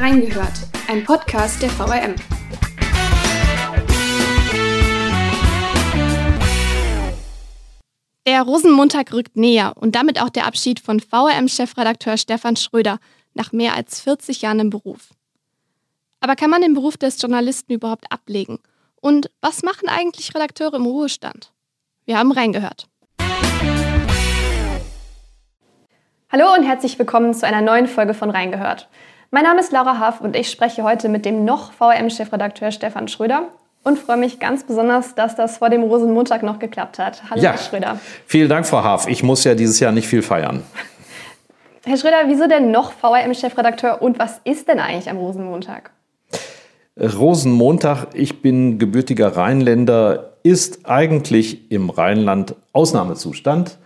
Reingehört, ein Podcast der VRM. Der Rosenmontag rückt näher und damit auch der Abschied von VRM-Chefredakteur Stefan Schröder nach mehr als 40 Jahren im Beruf. Aber kann man den Beruf des Journalisten überhaupt ablegen? Und was machen eigentlich Redakteure im Ruhestand? Wir haben reingehört. Hallo und herzlich willkommen zu einer neuen Folge von Reingehört. Mein Name ist Laura Haff und ich spreche heute mit dem noch VRM-Chefredakteur Stefan Schröder und freue mich ganz besonders, dass das vor dem Rosenmontag noch geklappt hat. Hallo, ja, Herr Schröder. Vielen Dank, Frau Haff. Ich muss ja dieses Jahr nicht viel feiern. Herr Schröder, wieso denn noch VRM-Chefredakteur und was ist denn eigentlich am Rosenmontag? Rosenmontag, ich bin gebürtiger Rheinländer, ist eigentlich im Rheinland Ausnahmezustand.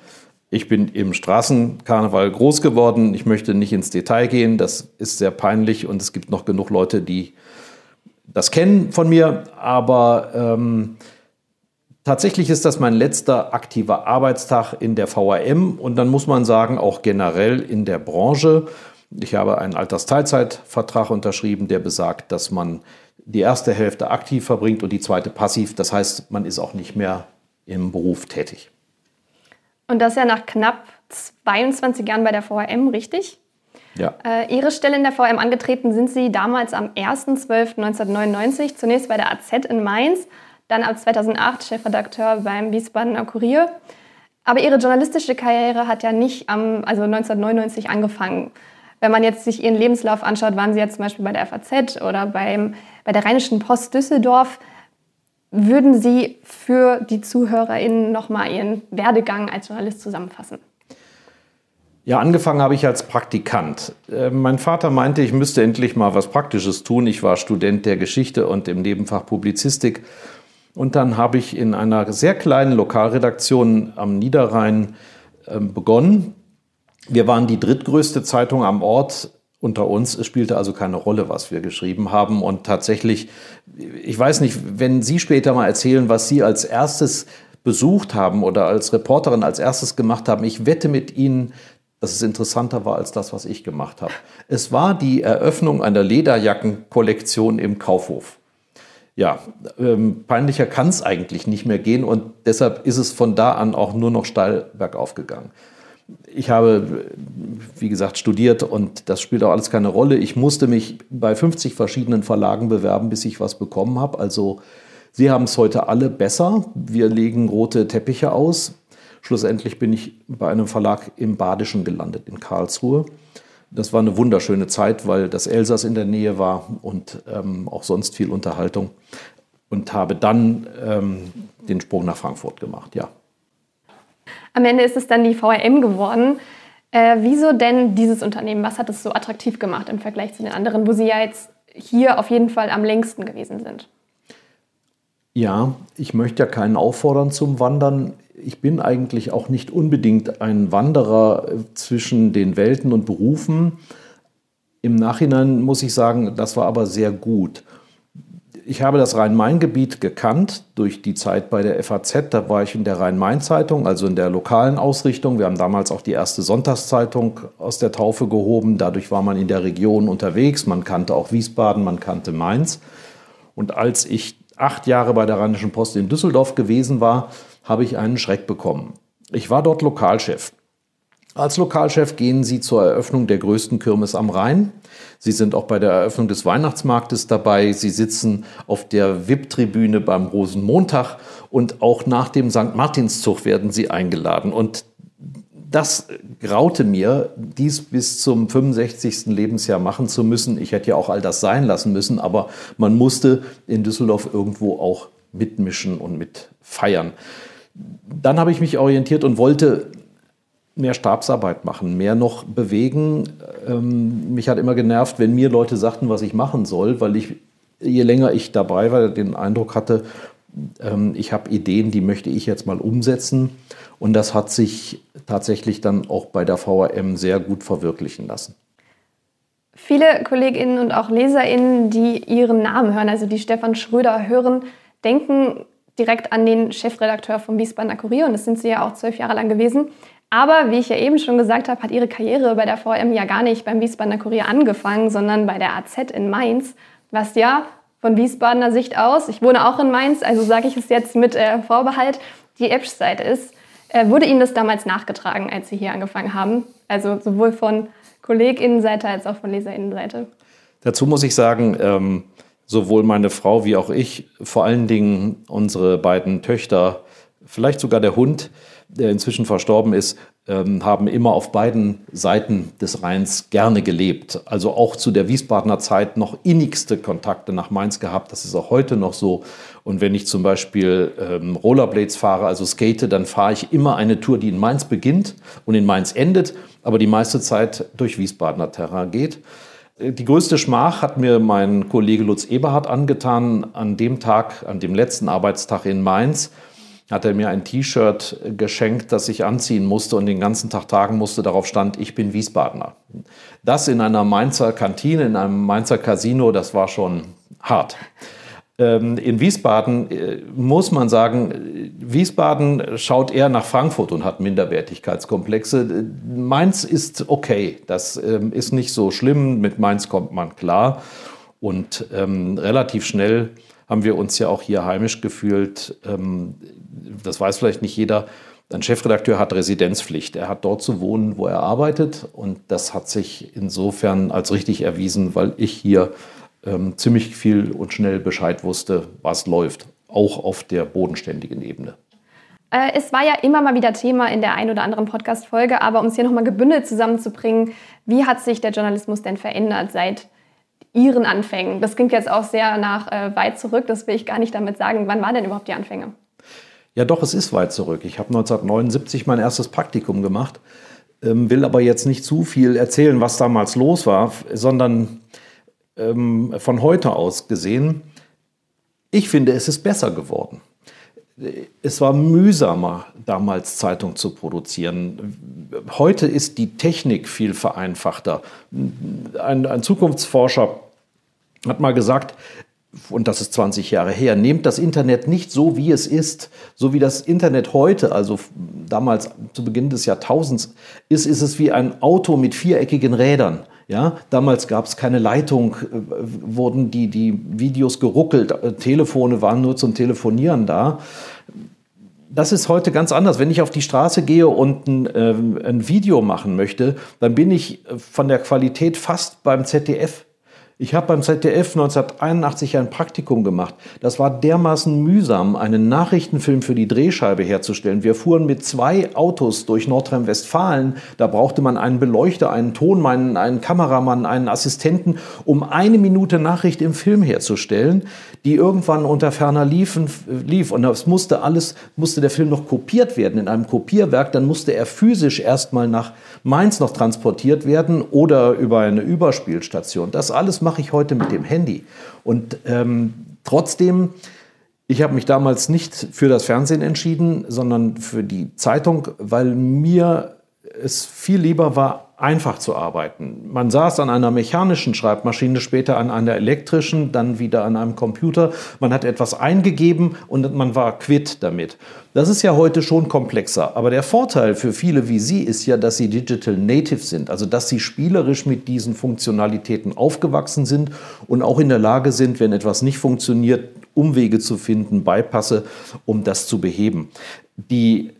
Ich bin im Straßenkarneval groß geworden. Ich möchte nicht ins Detail gehen, das ist sehr peinlich und es gibt noch genug Leute, die das kennen von mir. Aber ähm, Tatsächlich ist das mein letzter aktiver Arbeitstag in der VAM und dann muss man sagen, auch generell in der Branche. Ich habe einen Altersteilzeitvertrag unterschrieben, der besagt, dass man die erste Hälfte aktiv verbringt und die zweite passiv. Das heißt, man ist auch nicht mehr im Beruf tätig. Und das ja nach knapp 22 Jahren bei der VRM, richtig? Ja. Äh, Ihre Stelle in der VRM angetreten sind Sie damals am 1.12.1999, zunächst bei der AZ in Mainz dann ab 2008 Chefredakteur beim Wiesbadener Kurier. Aber ihre journalistische Karriere hat ja nicht am, also 1999 angefangen. Wenn man jetzt sich ihren Lebenslauf anschaut, waren sie jetzt zum Beispiel bei der FAZ oder beim, bei der Rheinischen Post Düsseldorf. Würden Sie für die ZuhörerInnen nochmal Ihren Werdegang als Journalist zusammenfassen? Ja, angefangen habe ich als Praktikant. Äh, mein Vater meinte, ich müsste endlich mal was Praktisches tun. Ich war Student der Geschichte und im Nebenfach Publizistik und dann habe ich in einer sehr kleinen Lokalredaktion am Niederrhein ähm, begonnen. Wir waren die drittgrößte Zeitung am Ort unter uns. Es spielte also keine Rolle, was wir geschrieben haben. Und tatsächlich, ich weiß nicht, wenn Sie später mal erzählen, was Sie als erstes besucht haben oder als Reporterin als erstes gemacht haben, ich wette mit Ihnen, dass es interessanter war als das, was ich gemacht habe. Es war die Eröffnung einer Lederjackenkollektion im Kaufhof ja, ähm, peinlicher kann es eigentlich nicht mehr gehen und deshalb ist es von da an auch nur noch steil bergauf gegangen. Ich habe, wie gesagt, studiert und das spielt auch alles keine Rolle. Ich musste mich bei 50 verschiedenen Verlagen bewerben, bis ich was bekommen habe. Also Sie haben es heute alle besser. Wir legen rote Teppiche aus. Schlussendlich bin ich bei einem Verlag im Badischen gelandet, in Karlsruhe. Das war eine wunderschöne Zeit, weil das Elsass in der Nähe war und ähm, auch sonst viel Unterhaltung. Und habe dann ähm, den Sprung nach Frankfurt gemacht, ja. Am Ende ist es dann die VRM geworden. Äh, wieso denn dieses Unternehmen? Was hat es so attraktiv gemacht im Vergleich zu den anderen, wo Sie ja jetzt hier auf jeden Fall am längsten gewesen sind? Ja, ich möchte ja keinen auffordern zum Wandern ich bin eigentlich auch nicht unbedingt ein Wanderer zwischen den Welten und Berufen. Im Nachhinein muss ich sagen, das war aber sehr gut. Ich habe das Rhein-Main-Gebiet gekannt durch die Zeit bei der FAZ. Da war ich in der Rhein-Main-Zeitung, also in der lokalen Ausrichtung. Wir haben damals auch die erste Sonntagszeitung aus der Taufe gehoben. Dadurch war man in der Region unterwegs. Man kannte auch Wiesbaden, man kannte Mainz. Und als ich acht Jahre bei der Rheinischen Post in Düsseldorf gewesen war, habe ich einen Schreck bekommen. Ich war dort Lokalchef. Als Lokalchef gehen Sie zur Eröffnung der größten Kirmes am Rhein. Sie sind auch bei der Eröffnung des Weihnachtsmarktes dabei. Sie sitzen auf der VIP-Tribüne beim Rosenmontag und auch nach dem St. Martinszug werden Sie eingeladen. Und das graute mir, dies bis zum 65. Lebensjahr machen zu müssen. Ich hätte ja auch all das sein lassen müssen, aber man musste in Düsseldorf irgendwo auch mitmischen und mit feiern. Dann habe ich mich orientiert und wollte mehr Stabsarbeit machen, mehr noch bewegen. Ähm, mich hat immer genervt, wenn mir Leute sagten, was ich machen soll, weil ich, je länger ich dabei war, den Eindruck hatte, ähm, ich habe Ideen, die möchte ich jetzt mal umsetzen. Und das hat sich tatsächlich dann auch bei der VRM sehr gut verwirklichen lassen. Viele Kolleginnen und auch Leserinnen, die Ihren Namen hören, also die Stefan Schröder hören, denken direkt an den Chefredakteur vom Wiesbadener Kurier und das sind Sie ja auch zwölf Jahre lang gewesen. Aber wie ich ja eben schon gesagt habe, hat ihre Karriere bei der VM ja gar nicht beim Wiesbadener Kurier angefangen, sondern bei der AZ in Mainz, was ja von Wiesbadener Sicht aus, ich wohne auch in Mainz, also sage ich es jetzt mit äh, Vorbehalt, die Epsch-Seite ist. Äh, wurde Ihnen das damals nachgetragen, als Sie hier angefangen haben? Also sowohl von KollegInnenseite als auch von LeserInnenseite? Dazu muss ich sagen, ähm, sowohl meine Frau wie auch ich, vor allen Dingen unsere beiden Töchter, vielleicht sogar der Hund, der inzwischen verstorben ist, ähm, haben immer auf beiden Seiten des Rheins gerne gelebt. Also auch zu der Wiesbadener Zeit noch innigste Kontakte nach Mainz gehabt. Das ist auch heute noch so. Und wenn ich zum Beispiel ähm, Rollerblades fahre, also skate, dann fahre ich immer eine Tour, die in Mainz beginnt und in Mainz endet, aber die meiste Zeit durch Wiesbadener Terrain geht. Äh, die größte Schmach hat mir mein Kollege Lutz Eberhardt angetan an dem Tag, an dem letzten Arbeitstag in Mainz hat er mir ein T-Shirt geschenkt, das ich anziehen musste und den ganzen Tag tragen musste. Darauf stand, ich bin Wiesbadener. Das in einer Mainzer Kantine, in einem Mainzer Casino, das war schon hart. Ähm, in Wiesbaden äh, muss man sagen, Wiesbaden schaut eher nach Frankfurt und hat Minderwertigkeitskomplexe. Mainz ist okay, das ähm, ist nicht so schlimm, mit Mainz kommt man klar. Und ähm, relativ schnell haben wir uns ja auch hier heimisch gefühlt. Ähm, das weiß vielleicht nicht jeder. Ein Chefredakteur hat Residenzpflicht. Er hat dort zu wohnen, wo er arbeitet. Und das hat sich insofern als richtig erwiesen, weil ich hier ähm, ziemlich viel und schnell Bescheid wusste, was läuft, auch auf der bodenständigen Ebene. Äh, es war ja immer mal wieder Thema in der ein oder anderen Podcast-Folge, aber um es hier nochmal gebündelt zusammenzubringen, wie hat sich der Journalismus denn verändert seit Ihren Anfängen? Das klingt jetzt auch sehr nach äh, weit zurück, das will ich gar nicht damit sagen. Wann waren denn überhaupt die Anfänge? Ja, doch, es ist weit zurück. Ich habe 1979 mein erstes Praktikum gemacht, ähm, will aber jetzt nicht zu viel erzählen, was damals los war, sondern ähm, von heute aus gesehen, ich finde, es ist besser geworden. Es war mühsamer, damals Zeitung zu produzieren. Heute ist die Technik viel vereinfachter. Ein, ein Zukunftsforscher hat mal gesagt, und das ist 20 Jahre her, nehmt das Internet nicht so, wie es ist, so wie das Internet heute, also damals zu Beginn des Jahrtausends ist, ist es wie ein Auto mit viereckigen Rädern. Ja, damals gab es keine Leitung, äh, wurden die, die Videos geruckelt, äh, Telefone waren nur zum Telefonieren da. Das ist heute ganz anders. Wenn ich auf die Straße gehe und ein, äh, ein Video machen möchte, dann bin ich von der Qualität fast beim ZDF ich habe beim ZDF 1981 ein Praktikum gemacht. Das war dermaßen mühsam, einen Nachrichtenfilm für die Drehscheibe herzustellen. Wir fuhren mit zwei Autos durch Nordrhein-Westfalen. Da brauchte man einen Beleuchter, einen Tonmann, einen Kameramann, einen Assistenten, um eine Minute Nachricht im Film herzustellen, die irgendwann unter ferner liefen, lief. Und das musste alles, musste der Film noch kopiert werden in einem Kopierwerk. Dann musste er physisch erstmal nach Mainz noch transportiert werden oder über eine Überspielstation. Das alles macht mache ich heute mit dem Handy? Und ähm, trotzdem, ich habe mich damals nicht für das Fernsehen entschieden, sondern für die Zeitung, weil mir es viel lieber war, einfach zu arbeiten. Man saß an einer mechanischen Schreibmaschine, später an einer elektrischen, dann wieder an einem Computer. Man hat etwas eingegeben und man war quitt damit. Das ist ja heute schon komplexer. Aber der Vorteil für viele wie Sie ist ja, dass sie Digital Native sind, also dass sie spielerisch mit diesen Funktionalitäten aufgewachsen sind und auch in der Lage sind, wenn etwas nicht funktioniert, Umwege zu finden, Beipasse, um das zu beheben. Die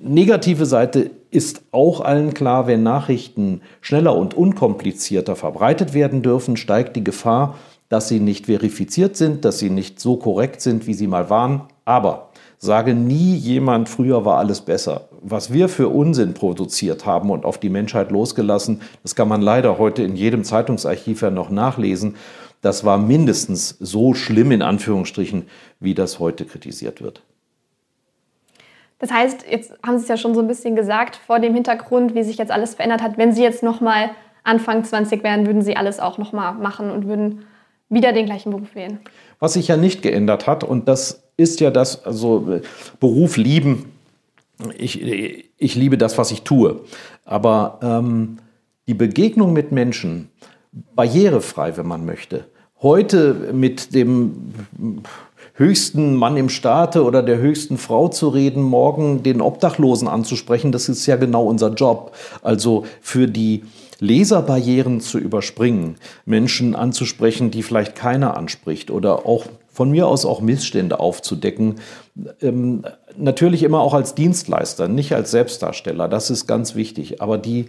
negative Seite ist auch allen klar, wenn Nachrichten schneller und unkomplizierter verbreitet werden dürfen, steigt die Gefahr, dass sie nicht verifiziert sind, dass sie nicht so korrekt sind, wie sie mal waren. Aber sage nie jemand, früher war alles besser. Was wir für Unsinn produziert haben und auf die Menschheit losgelassen, das kann man leider heute in jedem Zeitungsarchiv ja noch nachlesen. Das war mindestens so schlimm in Anführungsstrichen, wie das heute kritisiert wird. Das heißt, jetzt haben Sie es ja schon so ein bisschen gesagt, vor dem Hintergrund, wie sich jetzt alles verändert hat, wenn Sie jetzt nochmal Anfang 20 wären, würden Sie alles auch nochmal machen und würden wieder den gleichen Beruf wählen. Was sich ja nicht geändert hat, und das ist ja das, also Beruf lieben, ich, ich liebe das, was ich tue. Aber ähm, die Begegnung mit Menschen, barrierefrei, wenn man möchte, heute mit dem höchsten Mann im Staate oder der höchsten Frau zu reden, morgen den Obdachlosen anzusprechen, das ist ja genau unser Job. Also für die Leserbarrieren zu überspringen, Menschen anzusprechen, die vielleicht keiner anspricht oder auch von mir aus auch Missstände aufzudecken. Ähm, natürlich immer auch als Dienstleister, nicht als Selbstdarsteller. Das ist ganz wichtig. Aber die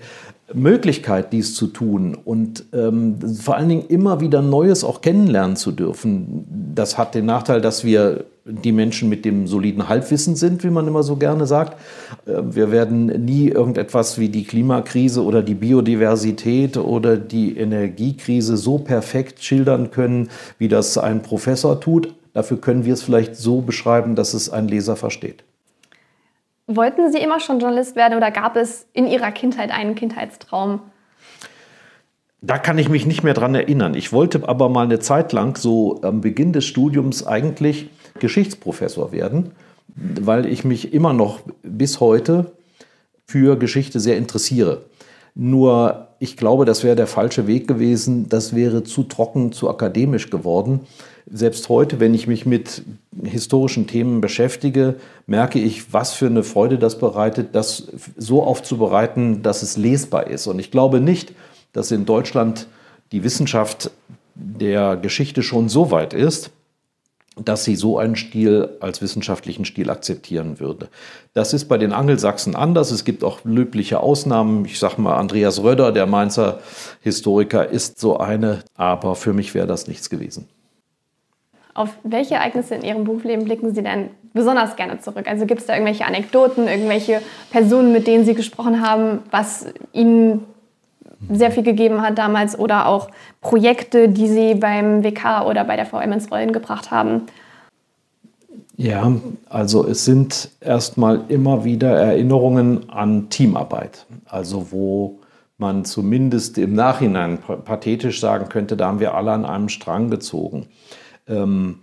Möglichkeit, dies zu tun und ähm, vor allen Dingen immer wieder Neues auch kennenlernen zu dürfen, das hat den Nachteil, dass wir die Menschen mit dem soliden Halbwissen sind, wie man immer so gerne sagt. Äh, wir werden nie irgendetwas wie die Klimakrise oder die Biodiversität oder die Energiekrise so perfekt schildern können, wie das ein Professor tut. Dafür können wir es vielleicht so beschreiben, dass es ein Leser versteht. Wollten Sie immer schon Journalist werden oder gab es in Ihrer Kindheit einen Kindheitstraum? Da kann ich mich nicht mehr dran erinnern. Ich wollte aber mal eine Zeit lang so am Beginn des Studiums eigentlich Geschichtsprofessor werden, weil ich mich immer noch bis heute für Geschichte sehr interessiere. Nur ich glaube, das wäre der falsche Weg gewesen. Das wäre zu trocken, zu akademisch geworden. Selbst heute, wenn ich mich mit historischen Themen beschäftige, merke ich, was für eine Freude das bereitet, das so aufzubereiten, dass es lesbar ist. Und ich glaube nicht, dass in Deutschland die Wissenschaft der Geschichte schon so weit ist, dass sie so einen Stil als wissenschaftlichen Stil akzeptieren würde. Das ist bei den Angelsachsen anders. Es gibt auch löbliche Ausnahmen. Ich sage mal, Andreas Röder, der Mainzer Historiker, ist so eine, aber für mich wäre das nichts gewesen. Auf welche Ereignisse in Ihrem Berufsleben blicken Sie denn besonders gerne zurück? Also gibt es da irgendwelche Anekdoten, irgendwelche Personen, mit denen Sie gesprochen haben, was Ihnen sehr viel gegeben hat damals oder auch Projekte, die Sie beim WK oder bei der VM ins Rollen gebracht haben? Ja, also es sind erstmal immer wieder Erinnerungen an Teamarbeit, also wo man zumindest im Nachhinein pathetisch sagen könnte, da haben wir alle an einem Strang gezogen. Ähm,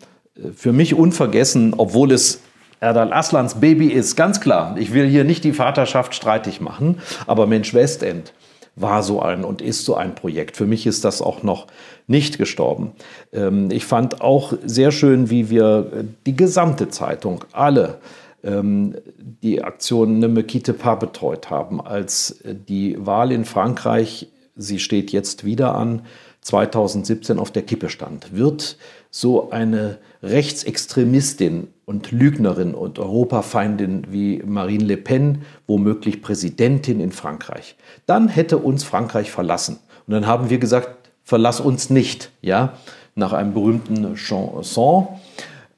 für mich unvergessen, obwohl es Erdal Aslans Baby ist, ganz klar. Ich will hier nicht die Vaterschaft streitig machen, aber Mensch Westend war so ein und ist so ein Projekt. Für mich ist das auch noch nicht gestorben. Ähm, ich fand auch sehr schön, wie wir die gesamte Zeitung, alle, ähm, die Aktion Ne me quitte pas betreut haben, als die Wahl in Frankreich, sie steht jetzt wieder an, 2017 auf der Kippe stand. Wird so eine Rechtsextremistin und Lügnerin und Europafeindin wie Marine Le Pen womöglich Präsidentin in Frankreich. Dann hätte uns Frankreich verlassen. Und dann haben wir gesagt, verlass uns nicht, ja, nach einem berühmten Chanson.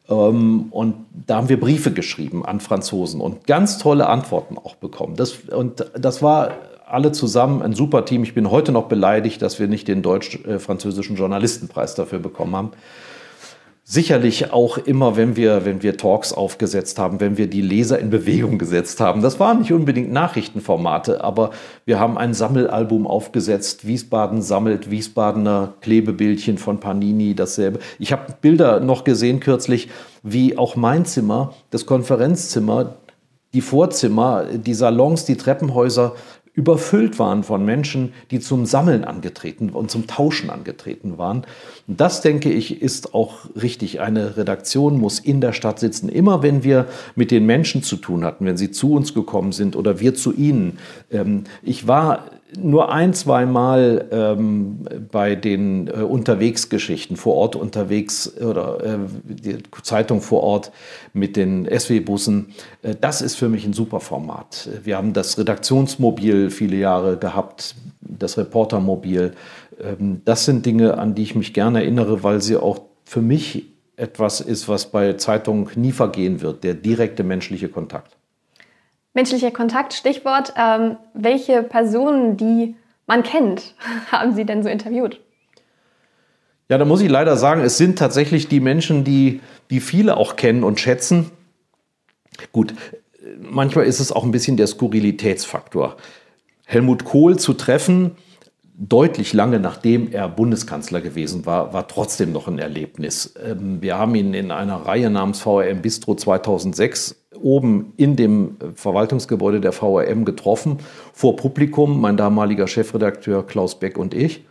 Ähm, und da haben wir Briefe geschrieben an Franzosen und ganz tolle Antworten auch bekommen. Das, und das war alle zusammen ein super Team. Ich bin heute noch beleidigt, dass wir nicht den deutsch-französischen Journalistenpreis dafür bekommen haben sicherlich auch immer, wenn wir, wenn wir Talks aufgesetzt haben, wenn wir die Leser in Bewegung gesetzt haben. Das waren nicht unbedingt Nachrichtenformate, aber wir haben ein Sammelalbum aufgesetzt. Wiesbaden sammelt Wiesbadener Klebebildchen von Panini, dasselbe. Ich habe Bilder noch gesehen kürzlich, wie auch mein Zimmer, das Konferenzzimmer, die Vorzimmer, die Salons, die Treppenhäuser überfüllt waren von Menschen, die zum Sammeln angetreten und zum Tauschen angetreten waren. Und das, denke ich, ist auch richtig. Eine Redaktion muss in der Stadt sitzen. Immer wenn wir mit den Menschen zu tun hatten, wenn sie zu uns gekommen sind oder wir zu ihnen. Ähm, ich war nur ein, zwei Mal ähm, bei den äh, Unterwegsgeschichten vor Ort unterwegs oder äh, die Zeitung vor Ort mit den SW-Bussen. Äh, das ist für mich ein super Format. Wir haben das Redaktionsmobil viele Jahre gehabt, das Reportermobil. Ähm, das sind Dinge, an die ich mich gerne erinnere, weil sie auch für mich etwas ist, was bei Zeitungen nie vergehen wird, der direkte menschliche Kontakt. Menschlicher Kontakt, Stichwort. Ähm, welche Personen, die man kennt, haben Sie denn so interviewt? Ja, da muss ich leider sagen, es sind tatsächlich die Menschen, die, die viele auch kennen und schätzen. Gut, manchmal ist es auch ein bisschen der Skurrilitätsfaktor. Helmut Kohl zu treffen, deutlich lange nachdem er Bundeskanzler gewesen war, war trotzdem noch ein Erlebnis. Ähm, wir haben ihn in einer Reihe namens VRM Bistro 2006 oben in dem Verwaltungsgebäude der VRM getroffen, vor Publikum, mein damaliger Chefredakteur Klaus Beck und ich.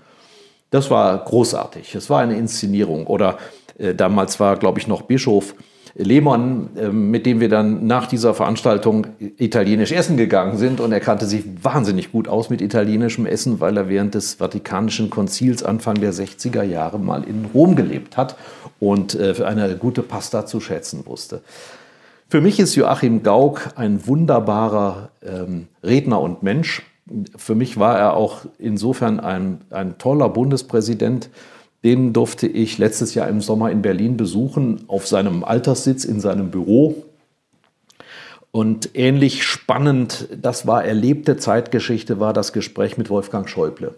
Das war großartig. Es war eine Inszenierung. Oder äh, damals war, glaube ich, noch Bischof Lehmann, äh, mit dem wir dann nach dieser Veranstaltung italienisch essen gegangen sind. Und er kannte sich wahnsinnig gut aus mit italienischem Essen, weil er während des Vatikanischen Konzils Anfang der 60er Jahre mal in Rom gelebt hat und äh, für eine gute Pasta zu schätzen wusste. Für mich ist Joachim Gauck ein wunderbarer ähm, Redner und Mensch. Für mich war er auch insofern ein, ein toller Bundespräsident. Den durfte ich letztes Jahr im Sommer in Berlin besuchen, auf seinem Alterssitz in seinem Büro. Und ähnlich spannend, das war erlebte Zeitgeschichte, war das Gespräch mit Wolfgang Schäuble.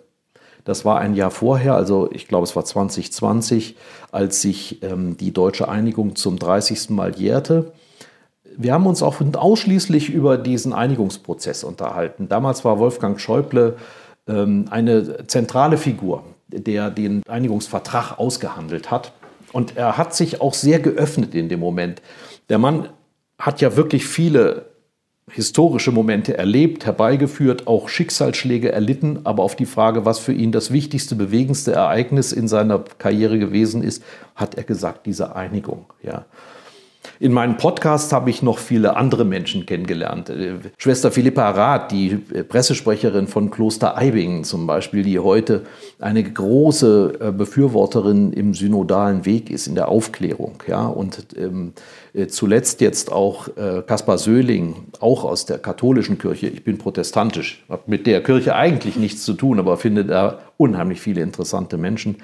Das war ein Jahr vorher, also ich glaube es war 2020, als sich ähm, die deutsche Einigung zum 30. Mal jährte wir haben uns auch ausschließlich über diesen Einigungsprozess unterhalten. Damals war Wolfgang Schäuble ähm, eine zentrale Figur, der den Einigungsvertrag ausgehandelt hat. Und er hat sich auch sehr geöffnet in dem Moment. Der Mann hat ja wirklich viele historische Momente erlebt, herbeigeführt, auch Schicksalsschläge erlitten, aber auf die Frage, was für ihn das wichtigste, bewegendste Ereignis in seiner Karriere gewesen ist, hat er gesagt, diese Einigung. Ja. In meinem Podcast habe ich noch viele andere Menschen kennengelernt. Äh, Schwester Philippa Rath, die äh, Pressesprecherin von Kloster Eibingen zum Beispiel, die heute eine große äh, Befürworterin im synodalen Weg ist, in der Aufklärung. Ja? Und ähm, zuletzt jetzt auch äh, Kaspar Söhling, auch aus der katholischen Kirche. Ich bin protestantisch, habe mit der Kirche eigentlich nichts zu tun, aber finde da unheimlich viele interessante Menschen.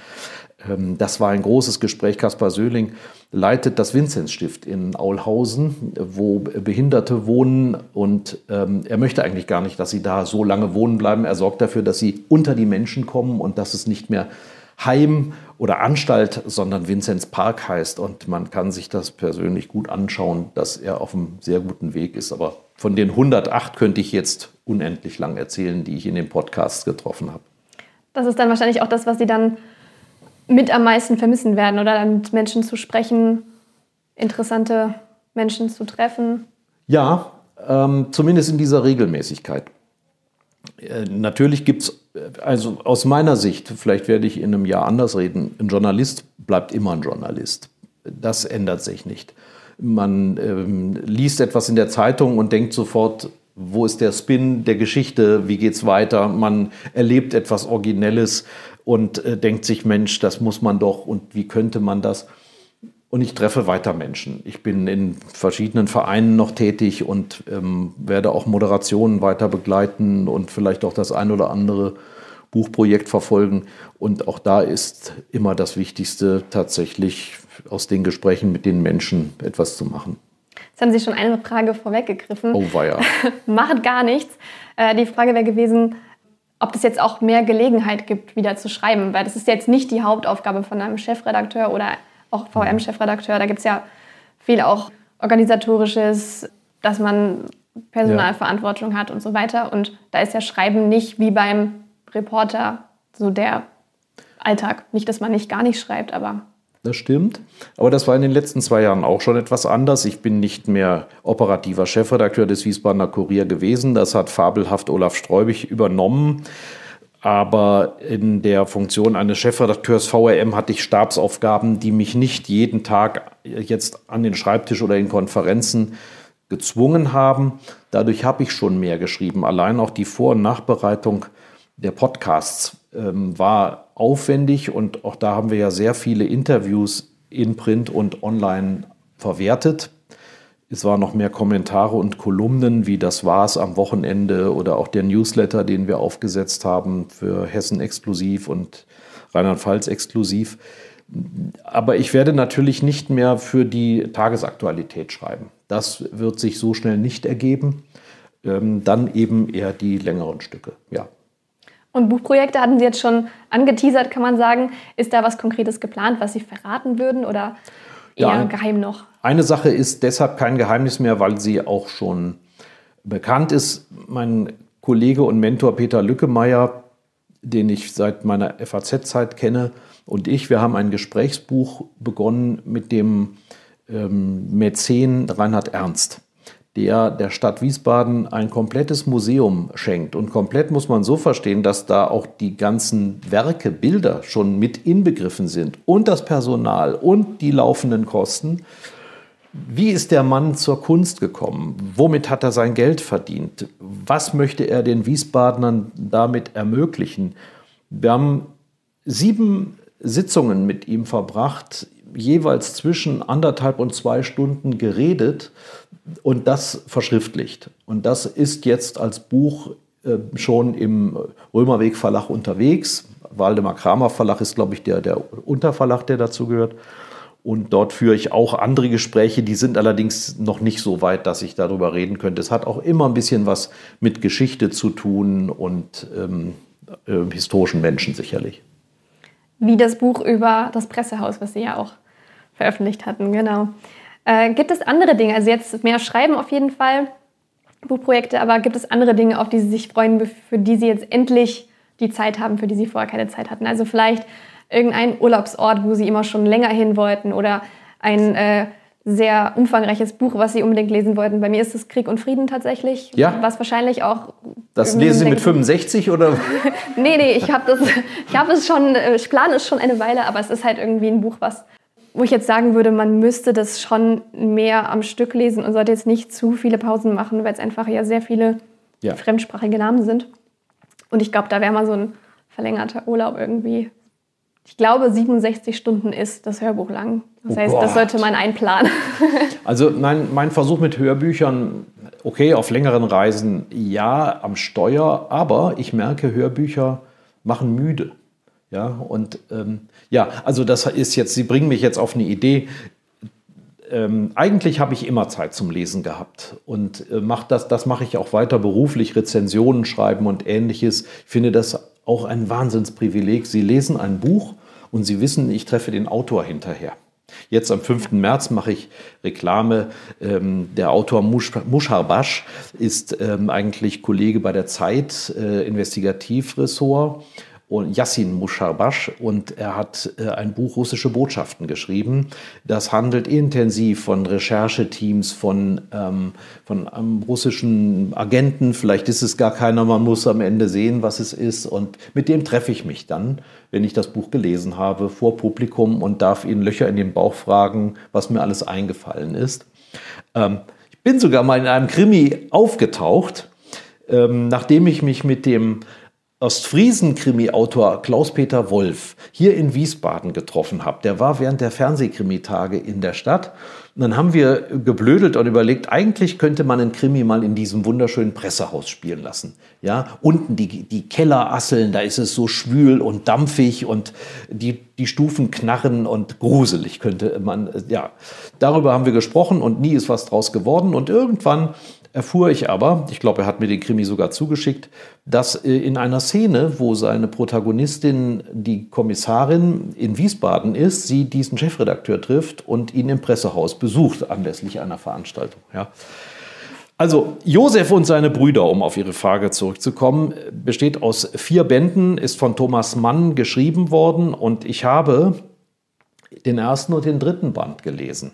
Ähm, das war ein großes Gespräch. Kaspar Söhling leitet das Vinzenzstift in Aulhausen, wo Behinderte wohnen. Und ähm, er möchte eigentlich gar nicht, dass sie da so lange wohnen bleiben. Er sorgt dafür, dass sie unter die Menschen kommen und dass es nicht mehr Heim oder Anstalt, sondern Vinzenz Park heißt. Und man kann sich das persönlich gut anschauen, dass er auf einem sehr guten Weg ist. Aber von den 108 könnte ich jetzt unendlich lang erzählen, die ich in den Podcasts getroffen habe. Das ist dann wahrscheinlich auch das, was Sie dann mit am meisten vermissen werden oder dann mit Menschen zu sprechen, interessante Menschen zu treffen? Ja, ähm, zumindest in dieser Regelmäßigkeit. Äh, natürlich gibt es, äh, also aus meiner Sicht, vielleicht werde ich in einem Jahr anders reden, ein Journalist bleibt immer ein Journalist. Das ändert sich nicht. Man ähm, liest etwas in der Zeitung und denkt sofort, wo ist der Spin der Geschichte, wie geht es weiter? Man erlebt etwas Originelles und äh, denkt sich, Mensch, das muss man doch und wie könnte man das? Und ich treffe weiter Menschen. Ich bin in verschiedenen Vereinen noch tätig und ähm, werde auch Moderationen weiter begleiten und vielleicht auch das ein oder andere Buchprojekt verfolgen. Und auch da ist immer das Wichtigste, tatsächlich aus den Gesprächen mit den Menschen etwas zu machen. Jetzt haben Sie schon eine Frage vorweggegriffen. Oh, war ja. Macht gar nichts. Äh, die Frage wäre gewesen, ob es jetzt auch mehr Gelegenheit gibt, wieder zu schreiben. Weil das ist jetzt nicht die Hauptaufgabe von einem Chefredakteur oder auch VM-Chefredakteur. Da gibt es ja viel auch organisatorisches, dass man Personalverantwortung hat und so weiter. Und da ist ja Schreiben nicht wie beim Reporter so der Alltag. Nicht, dass man nicht gar nicht schreibt, aber das stimmt. Aber das war in den letzten zwei Jahren auch schon etwas anders. Ich bin nicht mehr operativer Chefredakteur des Wiesbadener Kurier gewesen. Das hat fabelhaft Olaf Streubig übernommen. Aber in der Funktion eines Chefredakteurs VRM hatte ich Stabsaufgaben, die mich nicht jeden Tag jetzt an den Schreibtisch oder in Konferenzen gezwungen haben. Dadurch habe ich schon mehr geschrieben. Allein auch die Vor- und Nachbereitung der Podcasts ähm, war aufwendig und auch da haben wir ja sehr viele Interviews in Print und online verwertet. Es waren noch mehr Kommentare und Kolumnen, wie das war es am Wochenende oder auch der Newsletter, den wir aufgesetzt haben für Hessen exklusiv und Rheinland-Pfalz exklusiv. Aber ich werde natürlich nicht mehr für die Tagesaktualität schreiben. Das wird sich so schnell nicht ergeben. Ähm, dann eben eher die längeren Stücke, ja. Und Buchprojekte hatten Sie jetzt schon angeteasert, kann man sagen. Ist da was Konkretes geplant, was Sie verraten würden oder eher ja, geheim noch? Eine Sache ist deshalb kein Geheimnis mehr, weil sie auch schon bekannt ist. Mein Kollege und Mentor Peter Lückemeier, den ich seit meiner FAZ-Zeit kenne, und ich, wir haben ein Gesprächsbuch begonnen mit dem ähm, Mäzen Reinhard Ernst der der Stadt Wiesbaden ein komplettes Museum schenkt. Und komplett muss man so verstehen, dass da auch die ganzen Werke, Bilder schon mit inbegriffen sind und das Personal und die laufenden Kosten. Wie ist der Mann zur Kunst gekommen? Womit hat er sein Geld verdient? Was möchte er den Wiesbadenern damit ermöglichen? Wir haben sieben Sitzungen mit ihm verbracht, jeweils zwischen anderthalb und zwei Stunden geredet und das verschriftlicht. Und das ist jetzt als Buch äh, schon im Römerweg Verlag unterwegs. Waldemar Kramer Verlag ist, glaube ich, der, der Unterverlag, der dazu gehört. Und dort führe ich auch andere Gespräche, die sind allerdings noch nicht so weit, dass ich darüber reden könnte. Es hat auch immer ein bisschen was mit Geschichte zu tun und ähm, äh, historischen Menschen sicherlich. Wie das Buch über das Pressehaus, was Sie ja auch veröffentlicht hatten, genau. Äh, gibt es andere Dinge? Also jetzt mehr Schreiben auf jeden Fall, Buchprojekte, aber gibt es andere Dinge, auf die Sie sich freuen, für die Sie jetzt endlich die Zeit haben, für die Sie vorher keine Zeit hatten? Also vielleicht irgendein Urlaubsort, wo Sie immer schon länger hin wollten oder ein äh, sehr umfangreiches Buch, was Sie unbedingt lesen wollten. Bei mir ist es Krieg und Frieden tatsächlich. Ja. Was wahrscheinlich auch. Das lesen Sie mit 65 oder? nee, nee, ich habe das, ich habe es schon, äh, ich plane es schon eine Weile, aber es ist halt irgendwie ein Buch, was, wo ich jetzt sagen würde, man müsste das schon mehr am Stück lesen und sollte jetzt nicht zu viele Pausen machen, weil es einfach ja sehr viele ja. fremdsprachige Namen sind. Und ich glaube, da wäre mal so ein verlängerter Urlaub irgendwie ich glaube, 67 Stunden ist das Hörbuch lang. Das oh heißt, Gott. das sollte man einplanen. also nein, mein Versuch mit Hörbüchern, okay, auf längeren Reisen ja, am Steuer, aber ich merke, Hörbücher machen müde. Ja, und ähm, ja, also das ist jetzt, Sie bringen mich jetzt auf eine Idee. Ähm, eigentlich habe ich immer Zeit zum Lesen gehabt und äh, mach das, das mache ich auch weiter beruflich, Rezensionen schreiben und ähnliches. Ich finde das auch ein Wahnsinnsprivileg. Sie lesen ein Buch und Sie wissen, ich treffe den Autor hinterher. Jetzt am 5. März mache ich Reklame. Ähm, der Autor Musharbash ist ähm, eigentlich Kollege bei der Zeit, äh, Investigativressort und Yassin Musharbash und er hat äh, ein Buch Russische Botschaften geschrieben. Das handelt intensiv von Rechercheteams, von, ähm, von einem russischen Agenten. Vielleicht ist es gar keiner, man muss am Ende sehen, was es ist. Und mit dem treffe ich mich dann, wenn ich das Buch gelesen habe, vor Publikum und darf ihn Löcher in den Bauch fragen, was mir alles eingefallen ist. Ähm, ich bin sogar mal in einem Krimi aufgetaucht, ähm, nachdem ich mich mit dem Ostfriesen-Krimi-Autor Klaus-Peter Wolf hier in Wiesbaden getroffen habe. Der war während der Fernsehkrimitage in der Stadt. Und dann haben wir geblödelt und überlegt, eigentlich könnte man einen Krimi mal in diesem wunderschönen Pressehaus spielen lassen. Ja, unten die, die Kellerasseln, da ist es so schwül und dampfig und die, die Stufen knarren und gruselig könnte man, ja. Darüber haben wir gesprochen und nie ist was draus geworden. Und irgendwann erfuhr ich aber, ich glaube, er hat mir den Krimi sogar zugeschickt, dass äh, in einer Szene, wo seine Protagonistin die Kommissarin in Wiesbaden ist, sie diesen Chefredakteur trifft und ihn im Pressehaus besucht anlässlich einer Veranstaltung. Ja. Also Josef und seine Brüder, um auf Ihre Frage zurückzukommen, besteht aus vier Bänden, ist von Thomas Mann geschrieben worden und ich habe den ersten und den dritten Band gelesen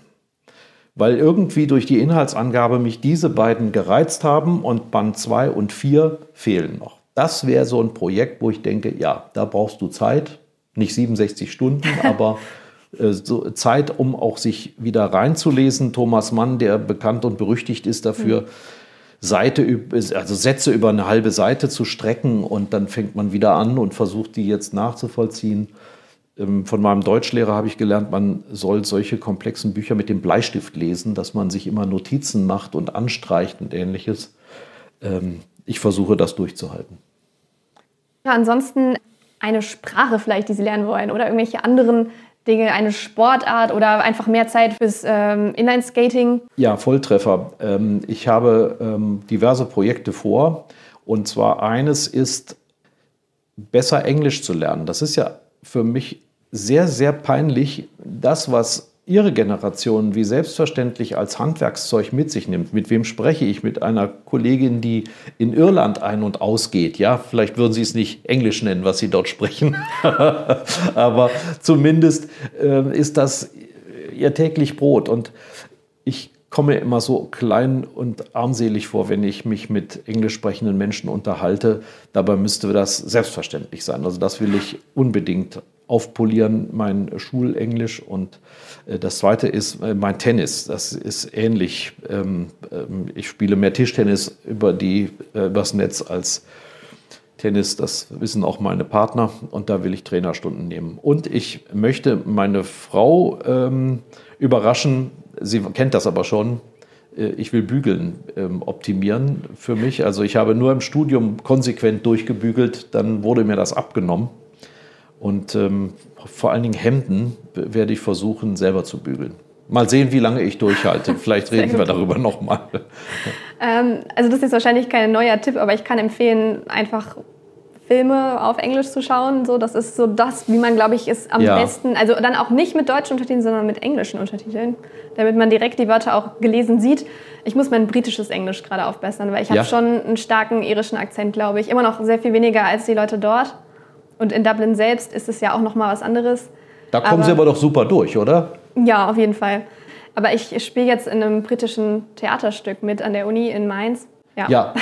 weil irgendwie durch die Inhaltsangabe mich diese beiden gereizt haben und Band 2 und 4 fehlen noch. Das wäre so ein Projekt, wo ich denke, ja, da brauchst du Zeit, nicht 67 Stunden, aber äh, so Zeit, um auch sich wieder reinzulesen. Thomas Mann, der bekannt und berüchtigt ist dafür, mhm. Seite, also Sätze über eine halbe Seite zu strecken und dann fängt man wieder an und versucht die jetzt nachzuvollziehen. Ähm, von meinem Deutschlehrer habe ich gelernt, man soll solche komplexen Bücher mit dem Bleistift lesen, dass man sich immer Notizen macht und anstreicht und ähnliches. Ähm, ich versuche das durchzuhalten. Ja, ansonsten eine Sprache vielleicht, die Sie lernen wollen oder irgendwelche anderen Dinge, eine Sportart oder einfach mehr Zeit fürs ähm, Inline-Skating? Ja, Volltreffer. Ähm, ich habe ähm, diverse Projekte vor und zwar eines ist, besser Englisch zu lernen. Das ist ja für mich sehr, sehr peinlich, das, was Ihre Generation wie selbstverständlich als Handwerkszeug mit sich nimmt. Mit wem spreche ich? Mit einer Kollegin, die in Irland ein- und ausgeht. Ja, vielleicht würden Sie es nicht Englisch nennen, was Sie dort sprechen. Aber zumindest äh, ist das Ihr täglich Brot. Und ich komme immer so klein und armselig vor, wenn ich mich mit englisch sprechenden Menschen unterhalte. Dabei müsste das selbstverständlich sein. Also das will ich unbedingt aufpolieren, mein Schulenglisch. Und äh, das Zweite ist äh, mein Tennis. Das ist ähnlich. Ähm, ähm, ich spiele mehr Tischtennis über die, äh, übers Netz als Tennis. Das wissen auch meine Partner. Und da will ich Trainerstunden nehmen. Und ich möchte meine Frau ähm, überraschen. Sie kennt das aber schon ich will Bügeln ähm, optimieren für mich. Also ich habe nur im Studium konsequent durchgebügelt, dann wurde mir das abgenommen. Und ähm, vor allen Dingen Hemden werde ich versuchen, selber zu bügeln. Mal sehen, wie lange ich durchhalte. Vielleicht reden wir darüber nochmal. Ähm, also das ist wahrscheinlich kein neuer Tipp, aber ich kann empfehlen, einfach Filme auf Englisch zu schauen. So, das ist so das, wie man, glaube ich, ist am ja. besten. Also dann auch nicht mit deutschen Untertiteln, sondern mit englischen Untertiteln, damit man direkt die Wörter auch gelesen sieht. Ich muss mein britisches Englisch gerade aufbessern, weil ich ja. habe schon einen starken irischen Akzent, glaube ich. Immer noch sehr viel weniger als die Leute dort. Und in Dublin selbst ist es ja auch noch mal was anderes. Da kommen aber, Sie aber doch super durch, oder? Ja, auf jeden Fall. Aber ich spiele jetzt in einem britischen Theaterstück mit an der Uni in Mainz. Ja. ja,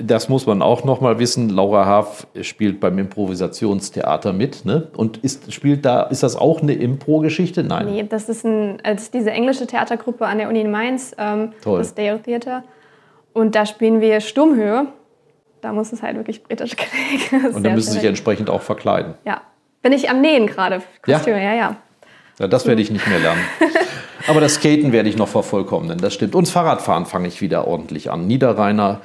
das muss man auch noch mal wissen. Laura Haaf spielt beim Improvisationstheater mit, ne? Und ist, spielt da, ist das auch eine Impro-Geschichte? Nein. Nee, das ist ein, also diese englische Theatergruppe an der Uni in Mainz, ähm, das Dale Theater. Und da spielen wir Sturmhöhe. Da muss es halt wirklich britisch klingen. Und dann müssen sie sich entsprechend auch verkleiden. Ja. Bin ich am Nähen gerade. Kostüme, ja, ja. ja. ja das werde ich nicht mehr lernen. Aber das Skaten werde ich noch vervollkommnen, das stimmt. Und das Fahrradfahren fange ich wieder ordentlich an. Niederrheiner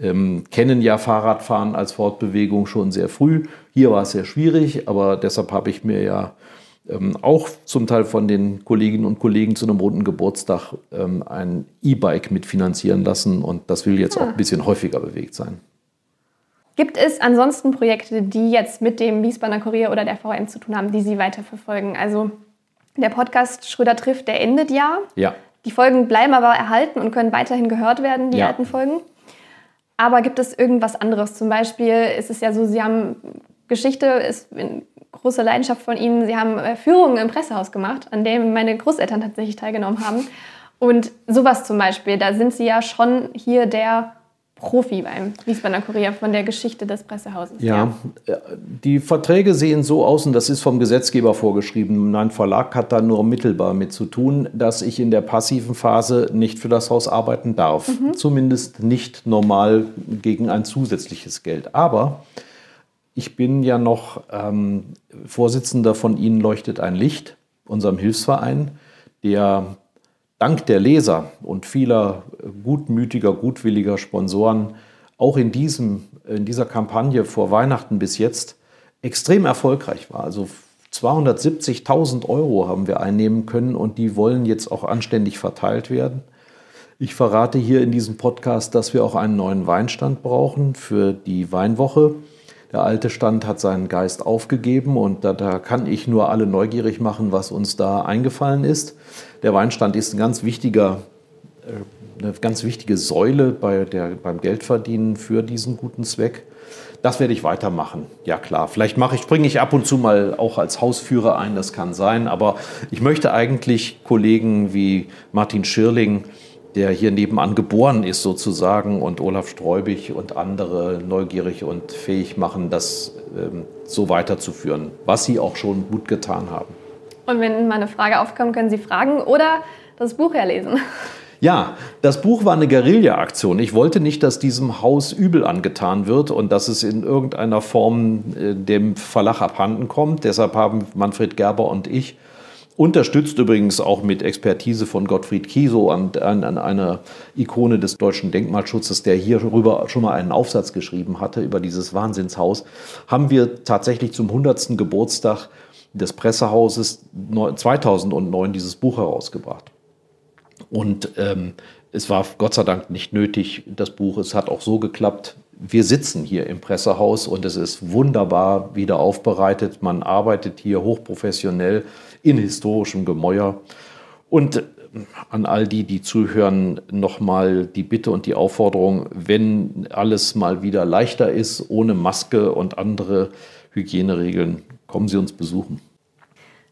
ähm, kennen ja Fahrradfahren als Fortbewegung schon sehr früh. Hier war es sehr schwierig, aber deshalb habe ich mir ja ähm, auch zum Teil von den Kolleginnen und Kollegen zu einem runden Geburtstag ähm, ein E-Bike mitfinanzieren lassen und das will jetzt ah. auch ein bisschen häufiger bewegt sein. Gibt es ansonsten Projekte, die jetzt mit dem Wiesbadener Kurier oder der VM zu tun haben, die Sie weiterverfolgen? Also der Podcast Schröder trifft, der endet ja. Ja. Die Folgen bleiben aber erhalten und können weiterhin gehört werden, die ja. alten Folgen. Aber gibt es irgendwas anderes? Zum Beispiel ist es ja so, Sie haben Geschichte, ist eine große Leidenschaft von Ihnen. Sie haben äh, Führungen im Pressehaus gemacht, an dem meine Großeltern tatsächlich teilgenommen haben. Und sowas zum Beispiel, da sind Sie ja schon hier der Profi beim Wiesbadener Kurier von der Geschichte des Pressehauses. Ja, ja, äh, die Verträge sehen so aus, und das ist vom Gesetzgeber vorgeschrieben. Mein Verlag hat da nur mittelbar mit zu tun, dass ich in der passiven Phase nicht für das Haus arbeiten darf. Mhm. Zumindest nicht normal gegen ein zusätzliches Geld. Aber ich bin ja noch ähm, Vorsitzender von Ihnen leuchtet ein Licht, unserem Hilfsverein, der dank der Leser und vieler gutmütiger, gutwilliger Sponsoren auch in, diesem, in dieser Kampagne vor Weihnachten bis jetzt extrem erfolgreich war. Also 270.000 Euro haben wir einnehmen können und die wollen jetzt auch anständig verteilt werden. Ich verrate hier in diesem Podcast, dass wir auch einen neuen Weinstand brauchen für die Weinwoche. Der alte Stand hat seinen Geist aufgegeben und da, da, kann ich nur alle neugierig machen, was uns da eingefallen ist. Der Weinstand ist ein ganz wichtiger, äh, eine ganz wichtige Säule bei der, beim Geldverdienen für diesen guten Zweck. Das werde ich weitermachen. Ja klar, vielleicht mache ich, springe ich ab und zu mal auch als Hausführer ein, das kann sein. Aber ich möchte eigentlich Kollegen wie Martin Schirling, der hier nebenan geboren ist sozusagen und Olaf Streubig und andere neugierig und fähig machen, das ähm, so weiterzuführen, was sie auch schon gut getan haben. Und wenn mal eine Frage aufkommt, können Sie fragen oder das Buch herlesen. Ja, das Buch war eine Guerilla-Aktion. Ich wollte nicht, dass diesem Haus übel angetan wird und dass es in irgendeiner Form äh, dem Verlag abhanden kommt. Deshalb haben Manfred Gerber und ich Unterstützt übrigens auch mit Expertise von Gottfried Kiesow an, an, an einer Ikone des deutschen Denkmalschutzes, der hierüber schon mal einen Aufsatz geschrieben hatte, über dieses Wahnsinnshaus, haben wir tatsächlich zum 100. Geburtstag des Pressehauses 2009 dieses Buch herausgebracht. Und ähm, es war Gott sei Dank nicht nötig, das Buch. Es hat auch so geklappt. Wir sitzen hier im Pressehaus und es ist wunderbar wieder aufbereitet. Man arbeitet hier hochprofessionell in historischem Gemäuer. Und äh, an all die, die zuhören, nochmal die Bitte und die Aufforderung, wenn alles mal wieder leichter ist, ohne Maske und andere Hygieneregeln, kommen Sie uns besuchen.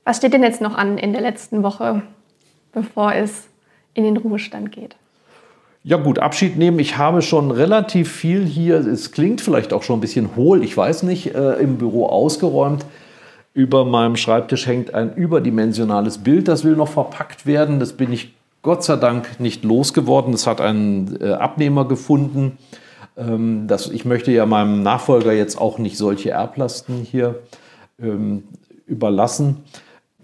Was steht denn jetzt noch an in der letzten Woche, bevor es in den Ruhestand geht. Ja gut, Abschied nehmen. Ich habe schon relativ viel hier, es klingt vielleicht auch schon ein bisschen hohl, ich weiß nicht, äh, im Büro ausgeräumt. Über meinem Schreibtisch hängt ein überdimensionales Bild, das will noch verpackt werden. Das bin ich Gott sei Dank nicht losgeworden. Das hat einen äh, Abnehmer gefunden. Ähm, das, ich möchte ja meinem Nachfolger jetzt auch nicht solche Erblasten hier überlassen.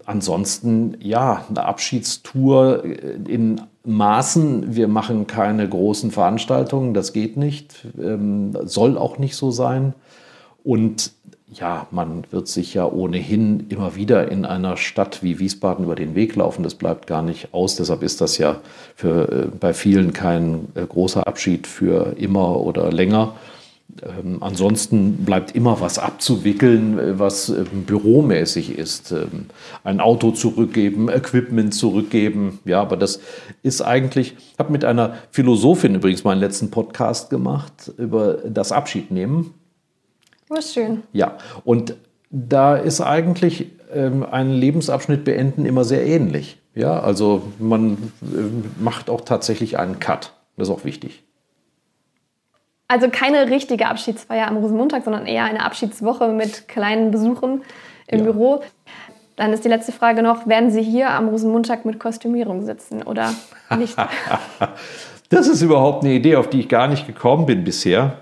Ansonsten, ja, eine Abschiedstour äh, in Maßen. Wir machen keine großen Veranstaltungen, das geht nicht, ähm, soll auch nicht so sein. Und ja, man wird sich ja ohnehin immer wieder in einer Stadt wie Wiesbaden über den Weg laufen. Das bleibt gar nicht aus. Deshalb ist das ja für, äh, bei vielen kein äh, großer Abschied für immer oder länger. Ähm, ansonsten bleibt immer was abzuwickeln, äh, was äh, büromäßig ist. Ähm, ein Auto zurückgeben, Equipment zurückgeben. Ja, aber das ist eigentlich, ich habe mit einer Philosophin übrigens meinen letzten Podcast gemacht über das Abschiednehmen. Was oh, schön. Ja, und da ist eigentlich ähm, ein Lebensabschnitt beenden immer sehr ähnlich. Ja, also man äh, macht auch tatsächlich einen Cut. Das ist auch wichtig. Also keine richtige Abschiedsfeier am Rosenmontag, sondern eher eine Abschiedswoche mit kleinen Besuchen im ja. Büro. Dann ist die letzte Frage noch, werden Sie hier am Rosenmontag mit Kostümierung sitzen oder nicht? das ist überhaupt eine Idee, auf die ich gar nicht gekommen bin bisher.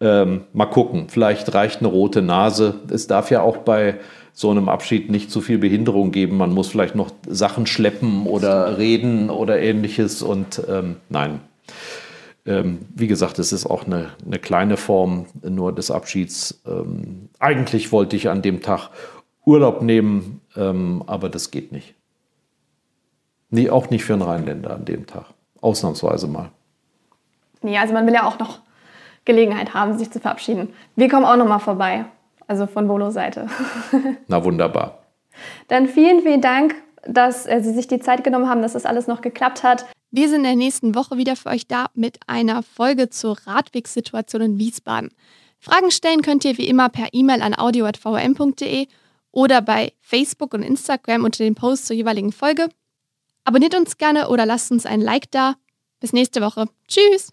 Ähm, mal gucken, vielleicht reicht eine rote Nase. Es darf ja auch bei so einem Abschied nicht zu viel Behinderung geben. Man muss vielleicht noch Sachen schleppen oder reden oder ähnliches. Und ähm, nein, ähm, wie gesagt, es ist auch eine, eine, kleine Form nur des Abschieds. Ähm, eigentlich wollte ich an dem Tag Urlaub nehmen, ähm, aber das geht nicht. Nee, auch nicht für einen Rheinländer an dem Tag. Ausnahmsweise mal. Nee, also man will ja auch noch Gelegenheit haben, sich zu verabschieden. Wir kommen auch noch mal vorbei, also von Bolos Seite. Na wunderbar. Dann vielen, vielen Dank, dass äh, Sie sich die Zeit genommen haben, dass das alles noch geklappt hat. Wir sind in der nächsten Woche wieder für euch da mit einer Folge zur Radwegssituation in Wiesbaden. Fragen stellen könnt ihr wie immer per E-Mail an audio.vm.de oder bei Facebook und Instagram unter den Posts zur jeweiligen Folge. Abonniert uns gerne oder lasst uns ein Like da. Bis nächste Woche. Tschüss!